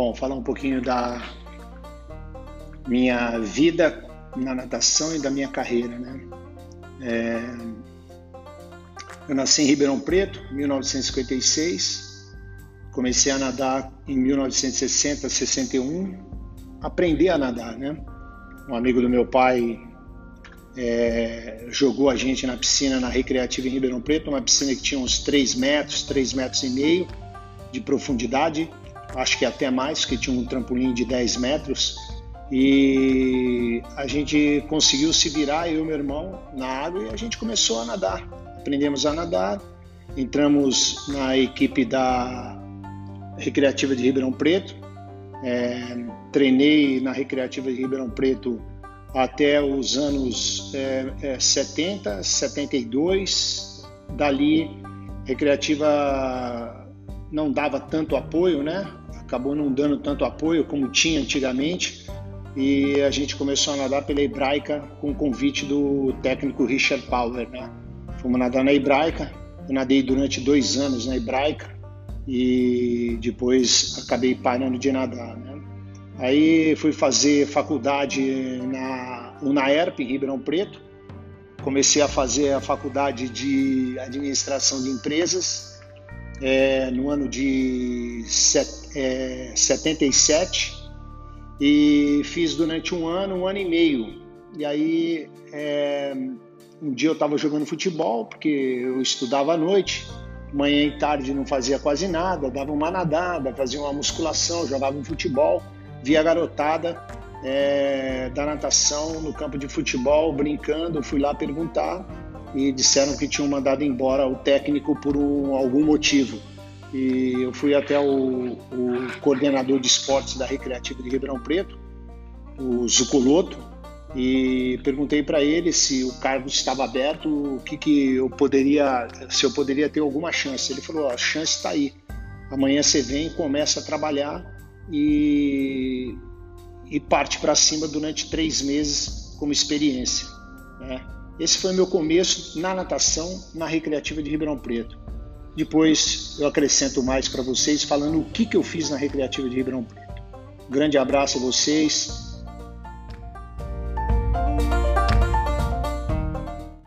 Bom, falar um pouquinho da minha vida na natação e da minha carreira, né? É... Eu nasci em Ribeirão Preto, 1956. Comecei a nadar em 1960, 61. Aprendi a nadar, né? Um amigo do meu pai é, jogou a gente na piscina na Recreativa em Ribeirão Preto, uma piscina que tinha uns 3 metros, 3 metros e meio de profundidade, acho que até mais, que tinha um trampolim de 10 metros. E a gente conseguiu se virar, eu e meu irmão, na água e a gente começou a nadar. Aprendemos a nadar, entramos na equipe da Recreativa de Ribeirão Preto, é, treinei na Recreativa de Ribeirão Preto até os anos é, é, 70, 72. Dali, Recreativa não dava tanto apoio, né? Acabou não dando tanto apoio como tinha antigamente. E a gente começou a nadar pela Hebraica com o convite do técnico Richard Power, né? Fomos nadar na Hebraica. Eu nadei durante dois anos na Hebraica e depois acabei parando de nadar, né? Aí fui fazer faculdade na UNAERP, em Ribeirão Preto. Comecei a fazer a faculdade de administração de empresas é, no ano de set, é, 77 e fiz durante um ano, um ano e meio. E aí é, um dia eu estava jogando futebol, porque eu estudava à noite, manhã e tarde não fazia quase nada, dava uma nadada, fazia uma musculação, jogava um futebol vi a garotada é, da natação no campo de futebol brincando, fui lá perguntar e disseram que tinham mandado embora o técnico por um, algum motivo. E eu fui até o, o coordenador de esportes da Recreativa de Ribeirão Preto, o Zucoloto, e perguntei para ele se o cargo estava aberto, o que, que eu poderia, se eu poderia ter alguma chance. Ele falou: a chance está aí. Amanhã você vem, começa a trabalhar e, e parte para cima durante três meses como experiência. Né? Esse foi meu começo na natação na Recreativa de Ribeirão Preto. Depois eu acrescento mais para vocês falando o que, que eu fiz na Recreativa de Ribeirão Preto. grande abraço a vocês